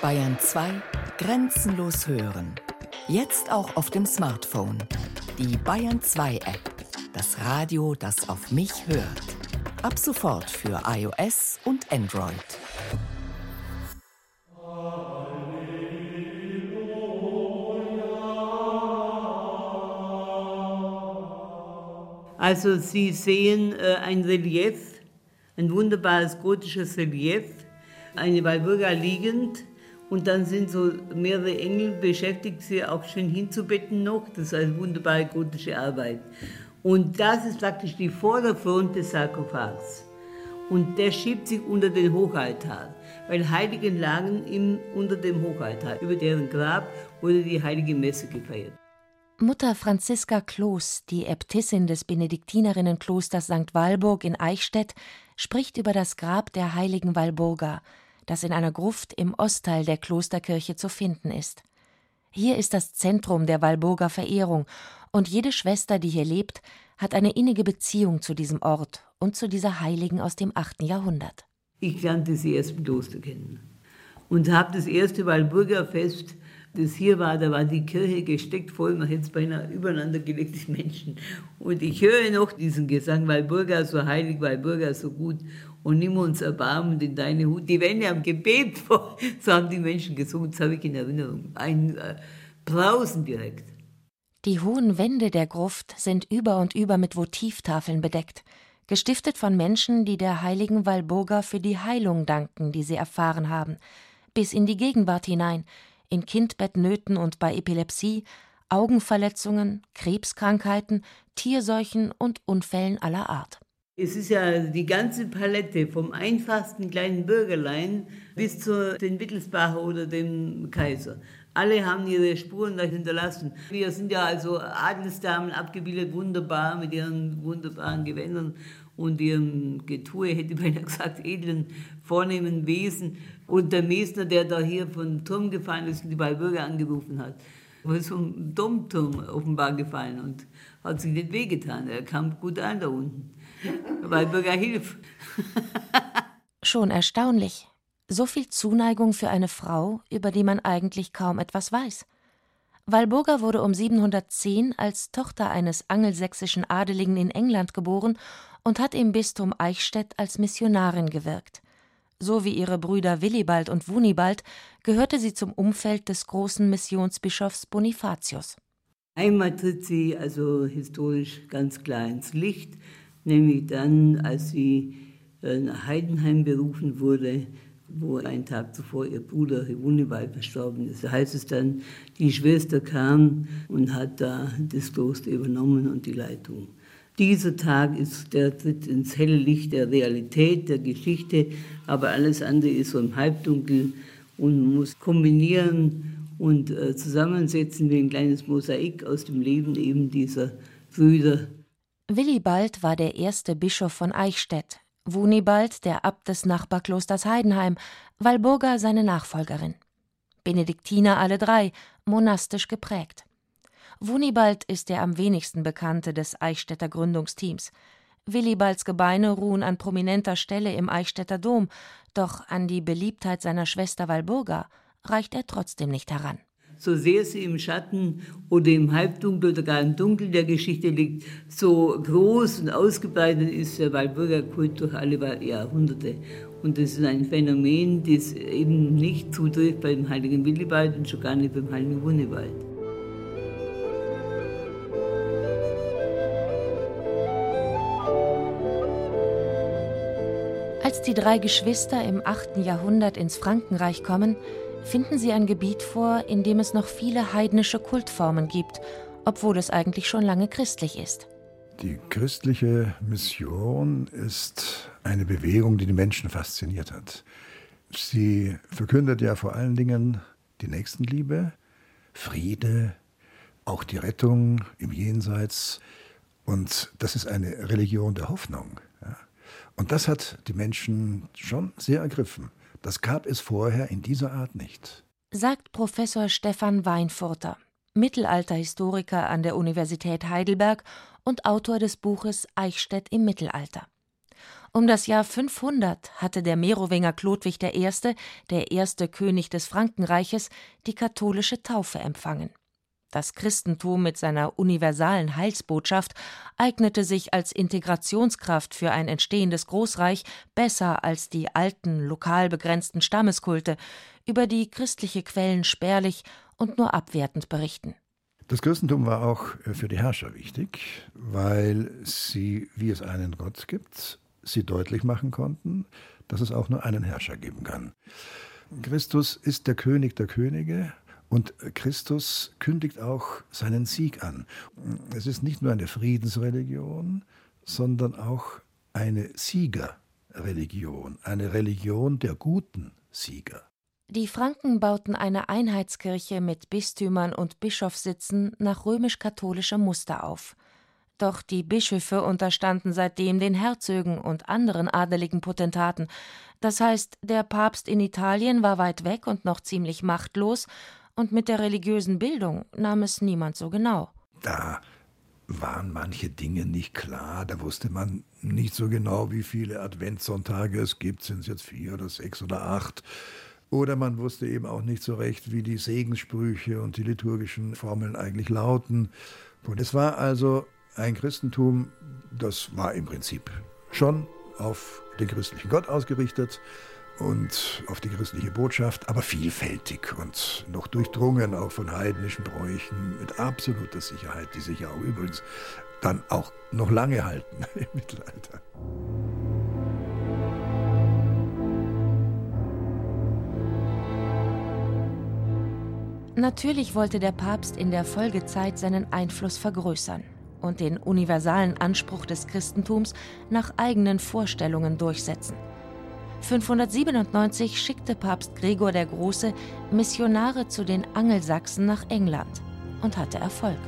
Bayern 2 Grenzenlos hören. Jetzt auch auf dem Smartphone. Die Bayern 2 App. Das Radio, das auf mich hört. Ab sofort für iOS und Android. Also Sie sehen äh, ein Relief, ein wunderbares gotisches Relief, eine Walburga liegend und dann sind so mehrere Engel beschäftigt, sie auch schön hinzubetten noch. Das ist eine wunderbare gotische Arbeit. Und das ist praktisch die Vorderfront des Sarkophags. Und der schiebt sich unter den Hochaltar, weil Heiligen lagen im, unter dem Hochaltar. Über deren Grab wurde die heilige Messe gefeiert. Mutter Franziska Kloß, die Äbtissin des Benediktinerinnenklosters St. Walburg in Eichstätt, spricht über das Grab der heiligen Walburga, das in einer Gruft im Ostteil der Klosterkirche zu finden ist. Hier ist das Zentrum der Walburger Verehrung, und jede Schwester, die hier lebt, hat eine innige Beziehung zu diesem Ort und zu dieser Heiligen aus dem 8. Jahrhundert. Ich lernte sie erst im Kloster kennen und habe das erste Walburger Fest das hier war, da war die Kirche gesteckt voll, man hätte es beinahe übereinander gelegte Menschen. Und ich höre noch diesen Gesang, weil Burger so heilig, weil Burger so gut und nimm uns Erbarmen in deine Hut. Die am Gebet vor, so haben die Menschen gesungen, das habe ich in Erinnerung. Ein äh, Brausen direkt. Die hohen Wände der Gruft sind über und über mit Votivtafeln bedeckt, gestiftet von Menschen, die der heiligen Walburga für die Heilung danken, die sie erfahren haben, bis in die Gegenwart hinein, in Kindbettnöten und bei Epilepsie, Augenverletzungen, Krebskrankheiten, Tierseuchen und Unfällen aller Art. Es ist ja die ganze Palette vom einfachsten kleinen Bürgerlein bis zu den Wittelsbacher oder dem Kaiser. Alle haben ihre Spuren da hinterlassen. Wir sind ja also Adelsdamen abgebildet, wunderbar mit ihren wunderbaren Gewändern und ihrem Getue, hätte ich beinahe gesagt, edlen, vornehmen Wesen. Und der Mesner, der da hier von Turm gefallen ist und die Walbürger angerufen hat, so ein Domturm offenbar gefallen und hat sich nicht wehgetan. Er kam gut an da unten. Walbürger hilf. Schon erstaunlich. So viel Zuneigung für eine Frau, über die man eigentlich kaum etwas weiß. Walburga wurde um 710 als Tochter eines angelsächsischen Adeligen in England geboren und hat im Bistum Eichstätt als Missionarin gewirkt. So wie ihre Brüder Willibald und Wunibald gehörte sie zum Umfeld des großen Missionsbischofs Bonifatius. Einmal tritt sie also historisch ganz klar ins Licht, nämlich dann, als sie äh, nach Heidenheim berufen wurde, wo ein Tag zuvor ihr Bruder Wunibald verstorben ist. Da heißt es dann, die Schwester kam und hat da das Kloster übernommen und die Leitung. Dieser Tag ist der Tritt ins helle Licht der Realität, der Geschichte, aber alles andere ist so im Halbdunkel und muss kombinieren und äh, zusammensetzen wie ein kleines Mosaik aus dem Leben eben dieser Brüder. Willibald war der erste Bischof von Eichstätt, Wunibald der Abt des Nachbarklosters Heidenheim, Walburga seine Nachfolgerin. Benediktiner alle drei, monastisch geprägt. Wunibald ist der am wenigsten bekannte des Eichstätter Gründungsteams. Willibalds Gebeine ruhen an prominenter Stelle im Eichstätter Dom, doch an die Beliebtheit seiner Schwester Walburga reicht er trotzdem nicht heran. So sehr sie im Schatten oder im Halbdunkel oder gar im Dunkel der Geschichte liegt, so groß und ausgebreitet ist der Walburger Kult durch alle Jahrhunderte. Und das ist ein Phänomen, das eben nicht zutrifft beim heiligen Willibald und schon gar nicht beim heiligen Wunibald. Als die drei Geschwister im 8. Jahrhundert ins Frankenreich kommen, finden sie ein Gebiet vor, in dem es noch viele heidnische Kultformen gibt, obwohl es eigentlich schon lange christlich ist. Die christliche Mission ist eine Bewegung, die die Menschen fasziniert hat. Sie verkündet ja vor allen Dingen die Nächstenliebe, Friede, auch die Rettung im Jenseits. Und das ist eine Religion der Hoffnung. Und das hat die Menschen schon sehr ergriffen. Das gab es vorher in dieser Art nicht. Sagt Professor Stefan Weinfurter, Mittelalterhistoriker an der Universität Heidelberg und Autor des Buches Eichstätt im Mittelalter. Um das Jahr 500 hatte der Merowinger Chlodwig I., der erste König des Frankenreiches, die katholische Taufe empfangen. Das Christentum mit seiner universalen Heilsbotschaft eignete sich als Integrationskraft für ein entstehendes Großreich besser als die alten, lokal begrenzten Stammeskulte, über die christliche Quellen spärlich und nur abwertend berichten. Das Christentum war auch für die Herrscher wichtig, weil sie, wie es einen Gott gibt, sie deutlich machen konnten, dass es auch nur einen Herrscher geben kann. Christus ist der König der Könige und Christus kündigt auch seinen Sieg an. Es ist nicht nur eine Friedensreligion, sondern auch eine Siegerreligion, eine Religion der guten Sieger. Die Franken bauten eine Einheitskirche mit Bistümern und Bischofssitzen nach römisch-katholischem Muster auf. Doch die Bischöfe unterstanden seitdem den Herzögen und anderen adeligen Potentaten. Das heißt, der Papst in Italien war weit weg und noch ziemlich machtlos, und mit der religiösen Bildung nahm es niemand so genau. Da waren manche Dinge nicht klar, da wusste man nicht so genau, wie viele Adventssonntage es gibt, sind es jetzt vier oder sechs oder acht. Oder man wusste eben auch nicht so recht, wie die Segenssprüche und die liturgischen Formeln eigentlich lauten. Und es war also ein Christentum, das war im Prinzip schon auf den christlichen Gott ausgerichtet und auf die christliche Botschaft, aber vielfältig und noch durchdrungen auch von heidnischen Bräuchen mit absoluter Sicherheit, die sich ja auch übrigens dann auch noch lange halten im Mittelalter. Natürlich wollte der Papst in der Folgezeit seinen Einfluss vergrößern und den universalen Anspruch des Christentums nach eigenen Vorstellungen durchsetzen. 597 schickte Papst Gregor der Große Missionare zu den Angelsachsen nach England und hatte Erfolg.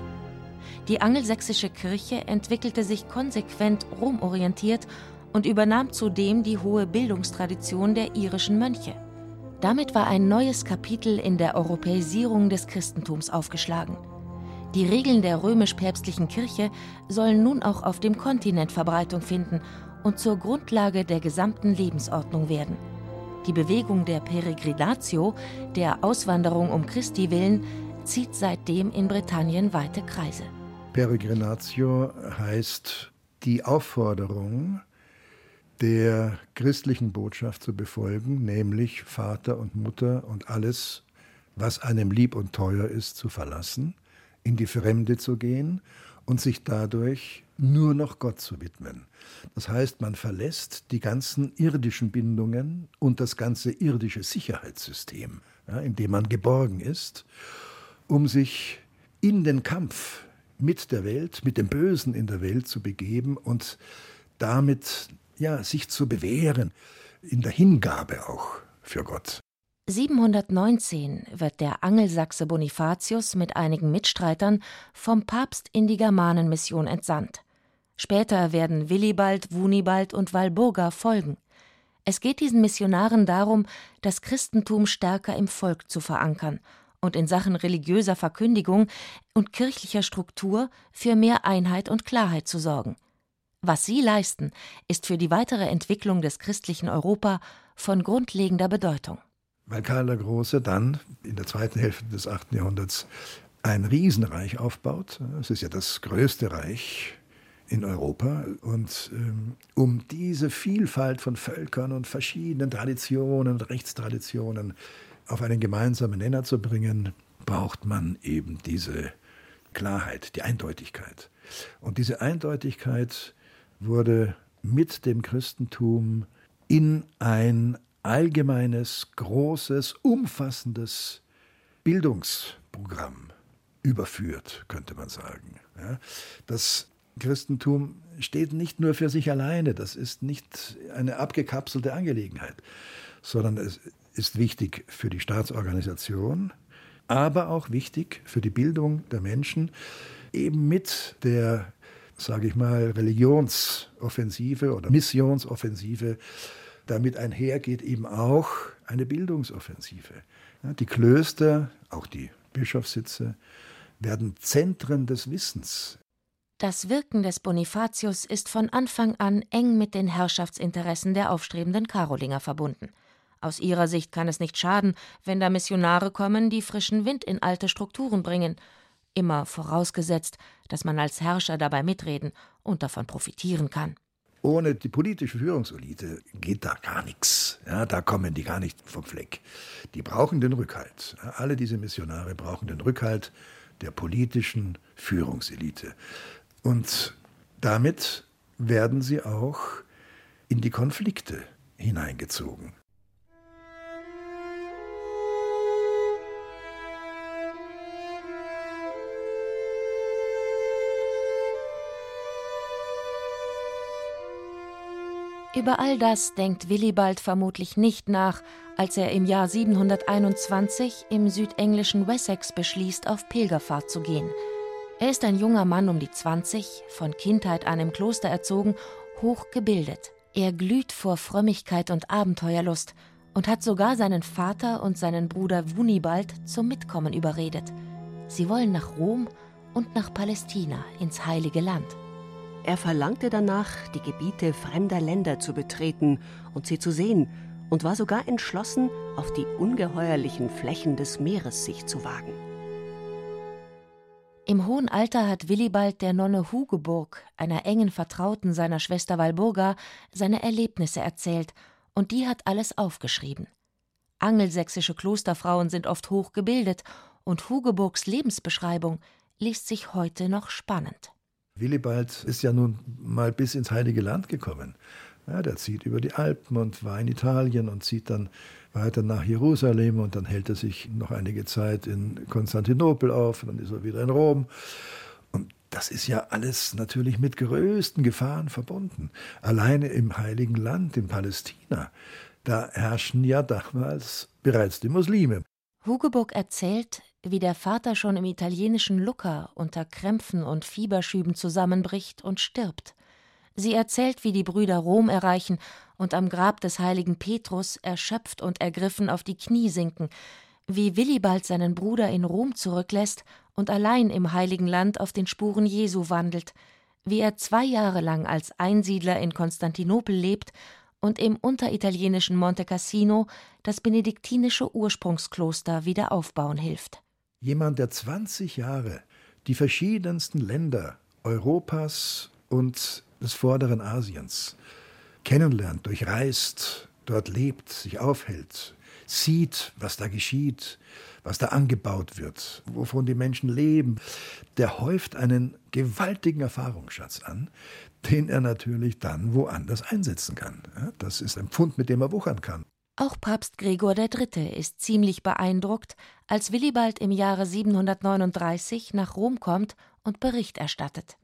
Die angelsächsische Kirche entwickelte sich konsequent romorientiert und übernahm zudem die hohe Bildungstradition der irischen Mönche. Damit war ein neues Kapitel in der Europäisierung des Christentums aufgeschlagen. Die Regeln der römisch-päpstlichen Kirche sollen nun auch auf dem Kontinent Verbreitung finden und zur Grundlage der gesamten Lebensordnung werden. Die Bewegung der Peregrinatio, der Auswanderung um Christi willen, zieht seitdem in Britannien weite Kreise. Peregrinatio heißt die Aufforderung, der christlichen Botschaft zu befolgen, nämlich Vater und Mutter und alles, was einem lieb und teuer ist, zu verlassen in die Fremde zu gehen und sich dadurch nur noch Gott zu widmen. Das heißt, man verlässt die ganzen irdischen Bindungen und das ganze irdische Sicherheitssystem, ja, in dem man geborgen ist, um sich in den Kampf mit der Welt, mit dem Bösen in der Welt zu begeben und damit ja, sich zu bewähren, in der Hingabe auch für Gott. 719 wird der Angelsachse Bonifatius mit einigen Mitstreitern vom Papst in die Germanenmission entsandt. Später werden Willibald, Wunibald und Walburga folgen. Es geht diesen Missionaren darum, das Christentum stärker im Volk zu verankern und in Sachen religiöser Verkündigung und kirchlicher Struktur für mehr Einheit und Klarheit zu sorgen. Was sie leisten, ist für die weitere Entwicklung des christlichen Europa von grundlegender Bedeutung weil Karl der Große dann in der zweiten Hälfte des 8. Jahrhunderts ein Riesenreich aufbaut. Es ist ja das größte Reich in Europa. Und ähm, um diese Vielfalt von Völkern und verschiedenen Traditionen und Rechtstraditionen auf einen gemeinsamen Nenner zu bringen, braucht man eben diese Klarheit, die Eindeutigkeit. Und diese Eindeutigkeit wurde mit dem Christentum in ein allgemeines, großes, umfassendes Bildungsprogramm überführt, könnte man sagen. das Christentum steht nicht nur für sich alleine, das ist nicht eine abgekapselte Angelegenheit, sondern es ist wichtig für die Staatsorganisation, aber auch wichtig für die Bildung der Menschen, eben mit der, sage ich mal, Religionsoffensive oder Missionsoffensive damit einher geht eben auch eine Bildungsoffensive. Die Klöster, auch die Bischofssitze, werden Zentren des Wissens. Das Wirken des Bonifatius ist von Anfang an eng mit den Herrschaftsinteressen der aufstrebenden Karolinger verbunden. Aus ihrer Sicht kann es nicht schaden, wenn da Missionare kommen, die frischen Wind in alte Strukturen bringen, immer vorausgesetzt, dass man als Herrscher dabei mitreden und davon profitieren kann. Ohne die politische Führungselite geht da gar nichts. Ja, da kommen die gar nicht vom Fleck. Die brauchen den Rückhalt. Alle diese Missionare brauchen den Rückhalt der politischen Führungselite. Und damit werden sie auch in die Konflikte hineingezogen. Über all das denkt Willibald vermutlich nicht nach, als er im Jahr 721 im südenglischen Wessex beschließt, auf Pilgerfahrt zu gehen. Er ist ein junger Mann um die 20, von Kindheit an im Kloster erzogen, hochgebildet. Er glüht vor Frömmigkeit und Abenteuerlust und hat sogar seinen Vater und seinen Bruder Wunibald zum Mitkommen überredet. Sie wollen nach Rom und nach Palästina ins Heilige Land. Er verlangte danach, die Gebiete fremder Länder zu betreten und sie zu sehen, und war sogar entschlossen, auf die ungeheuerlichen Flächen des Meeres sich zu wagen. Im hohen Alter hat Willibald der Nonne Hugeburg, einer engen Vertrauten seiner Schwester Walburga, seine Erlebnisse erzählt, und die hat alles aufgeschrieben. Angelsächsische Klosterfrauen sind oft hochgebildet, und Hugeburgs Lebensbeschreibung liest sich heute noch spannend. Willibald ist ja nun mal bis ins Heilige Land gekommen. Ja, der zieht über die Alpen und war in Italien und zieht dann weiter nach Jerusalem und dann hält er sich noch einige Zeit in Konstantinopel auf, und dann ist er wieder in Rom. Und das ist ja alles natürlich mit größten Gefahren verbunden. Alleine im Heiligen Land, in Palästina, da herrschen ja damals bereits die Muslime. Hugeburg erzählt, wie der Vater schon im italienischen Lucca unter Krämpfen und Fieberschüben zusammenbricht und stirbt. Sie erzählt, wie die Brüder Rom erreichen und am Grab des heiligen Petrus erschöpft und ergriffen auf die Knie sinken, wie Willibald seinen Bruder in Rom zurücklässt und allein im heiligen Land auf den Spuren Jesu wandelt, wie er zwei Jahre lang als Einsiedler in Konstantinopel lebt und im unteritalienischen Monte Cassino das benediktinische Ursprungskloster wieder aufbauen hilft. Jemand, der 20 Jahre die verschiedensten Länder Europas und des vorderen Asiens kennenlernt, durchreist, dort lebt, sich aufhält, sieht, was da geschieht, was da angebaut wird, wovon die Menschen leben, der häuft einen gewaltigen Erfahrungsschatz an, den er natürlich dann woanders einsetzen kann. Das ist ein Pfund, mit dem er wuchern kann. Auch Papst Gregor III. ist ziemlich beeindruckt, als Willibald im Jahre 739 nach Rom kommt und Bericht erstattet.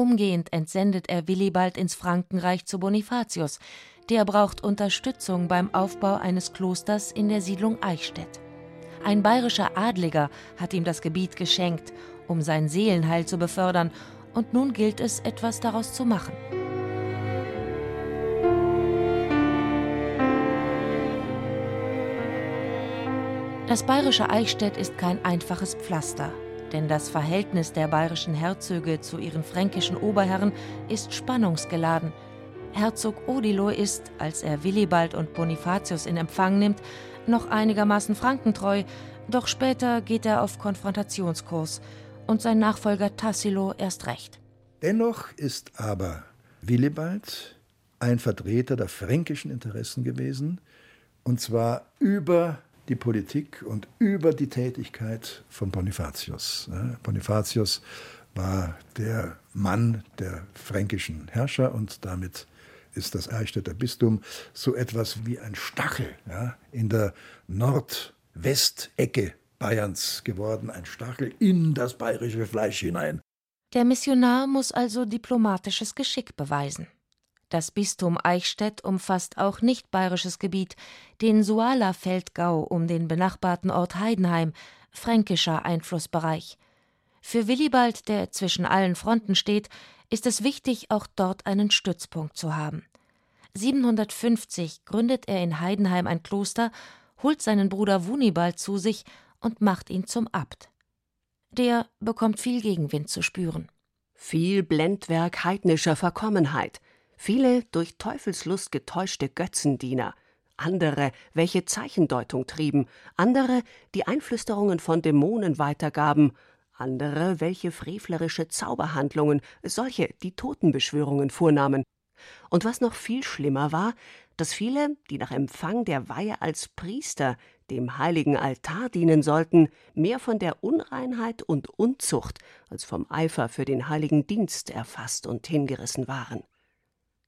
Umgehend entsendet er Willibald ins Frankenreich zu Bonifatius. Der braucht Unterstützung beim Aufbau eines Klosters in der Siedlung Eichstätt. Ein bayerischer Adliger hat ihm das Gebiet geschenkt, um sein Seelenheil zu befördern, und nun gilt es, etwas daraus zu machen. Das bayerische Eichstätt ist kein einfaches Pflaster, denn das Verhältnis der bayerischen Herzöge zu ihren fränkischen Oberherren ist spannungsgeladen. Herzog Odilo ist, als er Willibald und Bonifatius in Empfang nimmt, noch einigermaßen frankentreu, doch später geht er auf Konfrontationskurs und sein Nachfolger Tassilo erst recht. Dennoch ist aber Willibald ein Vertreter der fränkischen Interessen gewesen, und zwar über die Politik und über die Tätigkeit von Bonifatius. Bonifatius war der Mann der fränkischen Herrscher und damit ist das Eichstätter Bistum so etwas wie ein Stachel ja, in der Nordwestecke Bayerns geworden, ein Stachel in das bayerische Fleisch hinein. Der Missionar muss also diplomatisches Geschick beweisen. Das Bistum Eichstätt umfasst auch nicht bayerisches Gebiet, den Suala-Feldgau um den benachbarten Ort Heidenheim, fränkischer Einflussbereich. Für Willibald, der zwischen allen Fronten steht, ist es wichtig, auch dort einen Stützpunkt zu haben. 750 gründet er in Heidenheim ein Kloster, holt seinen Bruder Wunibald zu sich und macht ihn zum Abt. Der bekommt viel Gegenwind zu spüren. Viel Blendwerk heidnischer Verkommenheit, viele durch Teufelslust getäuschte Götzendiener, andere, welche Zeichendeutung trieben, andere, die Einflüsterungen von Dämonen weitergaben, andere, welche frevlerische Zauberhandlungen, solche, die Totenbeschwörungen vornahmen. Und was noch viel schlimmer war, dass viele, die nach Empfang der Weihe als Priester dem heiligen Altar dienen sollten, mehr von der Unreinheit und Unzucht als vom Eifer für den heiligen Dienst erfasst und hingerissen waren.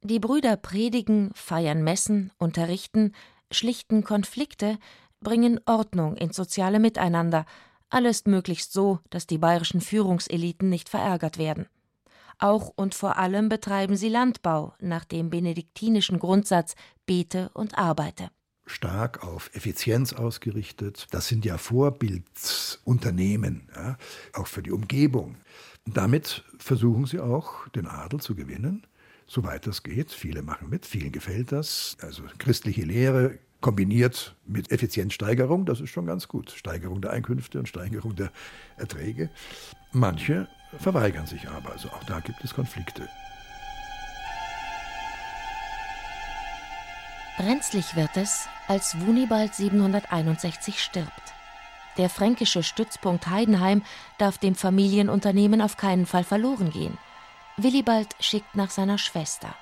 Die Brüder predigen, feiern Messen, unterrichten, schlichten Konflikte, bringen Ordnung ins soziale Miteinander, alles möglichst so, dass die bayerischen Führungseliten nicht verärgert werden. Auch und vor allem betreiben sie Landbau nach dem benediktinischen Grundsatz Bete und Arbeite. Stark auf Effizienz ausgerichtet. Das sind ja Vorbildsunternehmen, ja, auch für die Umgebung. Damit versuchen sie auch, den Adel zu gewinnen soweit das geht. Viele machen mit, vielen gefällt das. Also christliche Lehre kombiniert mit Effizienzsteigerung, das ist schon ganz gut. Steigerung der Einkünfte und Steigerung der Erträge. Manche verweigern sich aber, also auch da gibt es Konflikte. Brenzlig wird es, als Wunibald 761 stirbt. Der fränkische Stützpunkt Heidenheim darf dem Familienunternehmen auf keinen Fall verloren gehen. Willibald schickt nach seiner Schwester.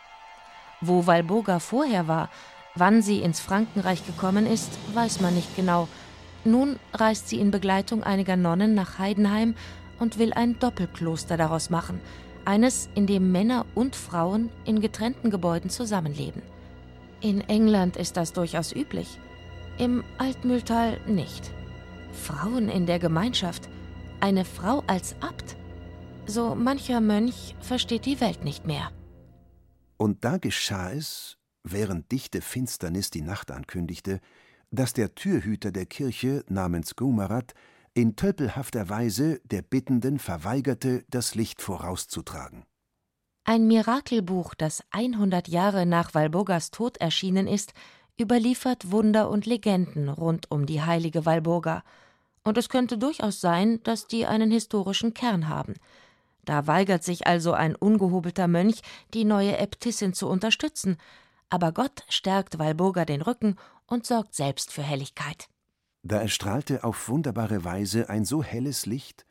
Wo Walburga vorher war, wann sie ins Frankenreich gekommen ist, weiß man nicht genau. Nun reist sie in Begleitung einiger Nonnen nach Heidenheim und will ein Doppelkloster daraus machen, eines, in dem Männer und Frauen in getrennten Gebäuden zusammenleben. In England ist das durchaus üblich, im Altmühltal nicht. Frauen in der Gemeinschaft, eine Frau als Abt. So mancher Mönch versteht die Welt nicht mehr. Und da geschah es, während dichte Finsternis die Nacht ankündigte, dass der Türhüter der Kirche namens Gumarat in tölpelhafter Weise der Bittenden verweigerte, das Licht vorauszutragen. Ein Mirakelbuch, das 100 Jahre nach Walburgas Tod erschienen ist, überliefert Wunder und Legenden rund um die heilige Walburga. Und es könnte durchaus sein, dass die einen historischen Kern haben. Da weigert sich also ein ungehobelter Mönch, die neue Äbtissin zu unterstützen, aber Gott stärkt Walburga den Rücken und sorgt selbst für Helligkeit. Da erstrahlte auf wunderbare Weise ein so helles Licht,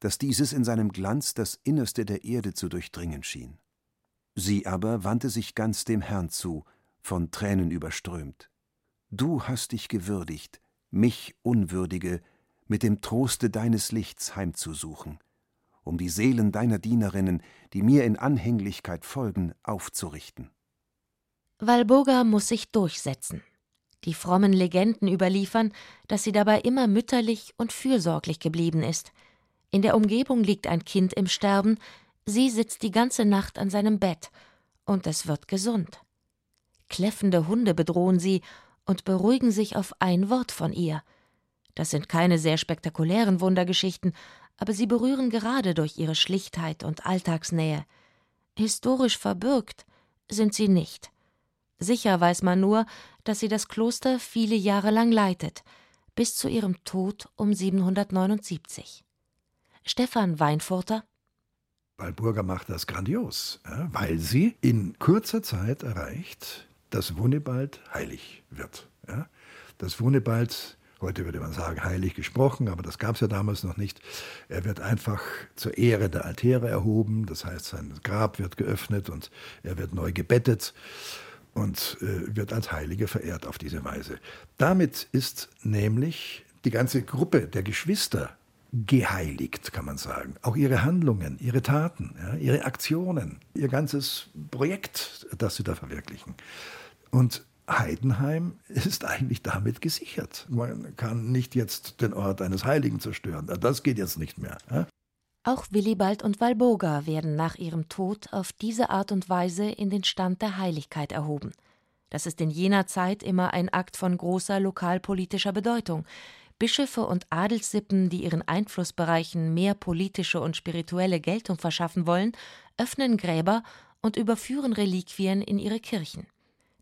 dass dieses in seinem Glanz das Innerste der Erde zu durchdringen schien. Sie aber wandte sich ganz dem Herrn zu, von Tränen überströmt. Du hast dich gewürdigt, mich Unwürdige, mit dem Troste deines Lichts heimzusuchen um die Seelen deiner Dienerinnen, die mir in Anhänglichkeit folgen, aufzurichten. Walburga muss sich durchsetzen. Die frommen Legenden überliefern, dass sie dabei immer mütterlich und fürsorglich geblieben ist. In der Umgebung liegt ein Kind im Sterben, sie sitzt die ganze Nacht an seinem Bett, und es wird gesund. Kläffende Hunde bedrohen sie und beruhigen sich auf ein Wort von ihr. Das sind keine sehr spektakulären Wundergeschichten, aber sie berühren gerade durch ihre Schlichtheit und Alltagsnähe. Historisch verbürgt sind sie nicht. Sicher weiß man nur, dass sie das Kloster viele Jahre lang leitet, bis zu ihrem Tod um 779. Stefan Weinfurter Walburga macht das grandios, weil sie in kurzer Zeit erreicht, dass Wunibald heilig wird. Dass Wunibald heute würde man sagen, heilig gesprochen, aber das gab es ja damals noch nicht. Er wird einfach zur Ehre der Altäre erhoben, das heißt, sein Grab wird geöffnet und er wird neu gebettet und äh, wird als Heilige verehrt auf diese Weise. Damit ist nämlich die ganze Gruppe der Geschwister geheiligt, kann man sagen. Auch ihre Handlungen, ihre Taten, ja, ihre Aktionen, ihr ganzes Projekt, das sie da verwirklichen. Und Heidenheim ist eigentlich damit gesichert. Man kann nicht jetzt den Ort eines Heiligen zerstören. Das geht jetzt nicht mehr. Auch Willibald und Walburga werden nach ihrem Tod auf diese Art und Weise in den Stand der Heiligkeit erhoben. Das ist in jener Zeit immer ein Akt von großer lokalpolitischer Bedeutung. Bischöfe und Adelssippen, die ihren Einflussbereichen mehr politische und spirituelle Geltung verschaffen wollen, öffnen Gräber und überführen Reliquien in ihre Kirchen.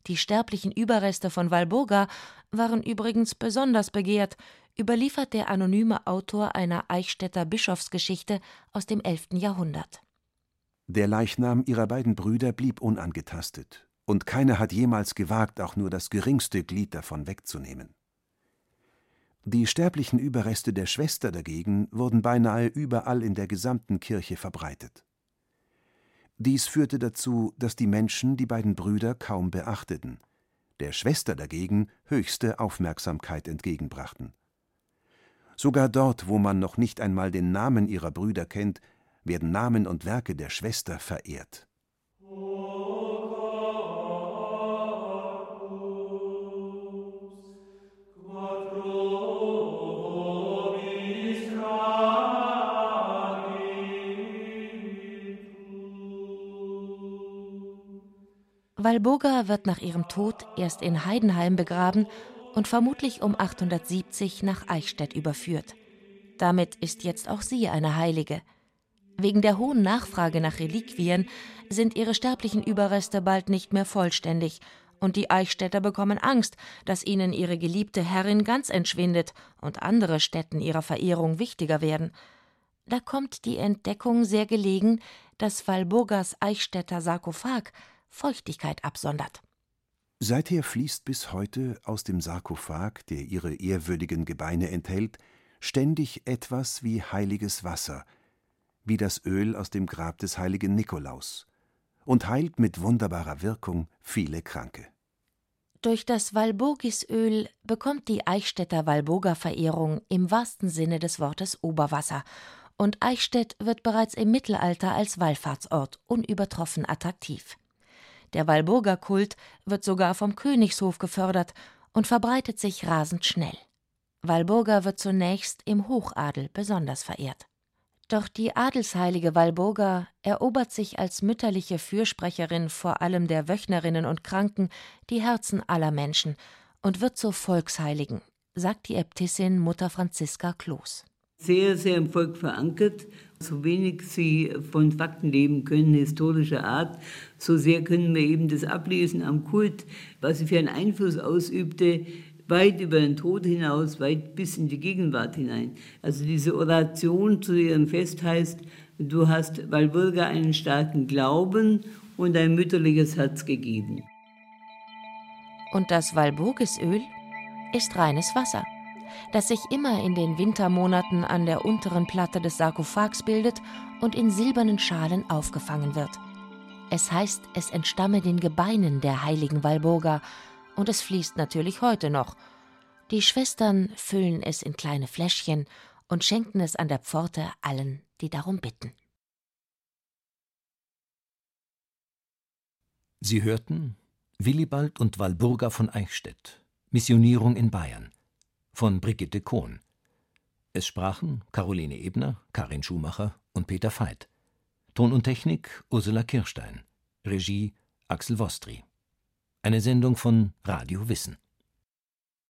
Die sterblichen Überreste von Walburga waren übrigens besonders begehrt, überliefert der anonyme Autor einer Eichstätter Bischofsgeschichte aus dem 11. Jahrhundert. Der Leichnam ihrer beiden Brüder blieb unangetastet, und keiner hat jemals gewagt, auch nur das geringste Glied davon wegzunehmen. Die sterblichen Überreste der Schwester dagegen wurden beinahe überall in der gesamten Kirche verbreitet. Dies führte dazu, dass die Menschen die beiden Brüder kaum beachteten, der Schwester dagegen höchste Aufmerksamkeit entgegenbrachten. Sogar dort, wo man noch nicht einmal den Namen ihrer Brüder kennt, werden Namen und Werke der Schwester verehrt. Walburga wird nach ihrem Tod erst in Heidenheim begraben und vermutlich um 870 nach Eichstätt überführt. Damit ist jetzt auch sie eine Heilige. Wegen der hohen Nachfrage nach Reliquien sind ihre sterblichen Überreste bald nicht mehr vollständig, und die Eichstätter bekommen Angst, dass ihnen ihre geliebte Herrin ganz entschwindet und andere Stätten ihrer Verehrung wichtiger werden. Da kommt die Entdeckung sehr gelegen, dass Walburgas Eichstätter Sarkophag Feuchtigkeit absondert. Seither fließt bis heute aus dem Sarkophag, der ihre ehrwürdigen Gebeine enthält, ständig etwas wie heiliges Wasser, wie das Öl aus dem Grab des heiligen Nikolaus, und heilt mit wunderbarer Wirkung viele Kranke. Durch das Walburgisöl bekommt die Eichstätter Walburga-Verehrung im wahrsten Sinne des Wortes Oberwasser, und Eichstätt wird bereits im Mittelalter als Wallfahrtsort unübertroffen attraktiv. Der Walburgerkult wird sogar vom Königshof gefördert und verbreitet sich rasend schnell. Walburga wird zunächst im Hochadel besonders verehrt. Doch die adelsheilige Walburga erobert sich als mütterliche Fürsprecherin vor allem der Wöchnerinnen und Kranken die Herzen aller Menschen und wird zur Volksheiligen, sagt die Äbtissin Mutter Franziska Kloß sehr, sehr im Volk verankert. So wenig sie von Fakten leben können, historischer Art, so sehr können wir eben das ablesen am Kult, was sie für einen Einfluss ausübte, weit über den Tod hinaus, weit bis in die Gegenwart hinein. Also diese Oration zu ihrem Fest heißt, du hast Walburga einen starken Glauben und ein mütterliches Herz gegeben. Und das Walburgisöl ist reines Wasser das sich immer in den Wintermonaten an der unteren Platte des Sarkophags bildet und in silbernen Schalen aufgefangen wird. Es heißt, es entstamme den Gebeinen der heiligen Walburga, und es fließt natürlich heute noch. Die Schwestern füllen es in kleine Fläschchen und schenken es an der Pforte allen, die darum bitten. Sie hörten Willibald und Walburga von Eichstätt, Missionierung in Bayern von Brigitte Kohn. Es sprachen Caroline Ebner, Karin Schumacher und Peter Veit. Ton und Technik Ursula Kirstein. Regie Axel Wostri. Eine Sendung von Radio Wissen.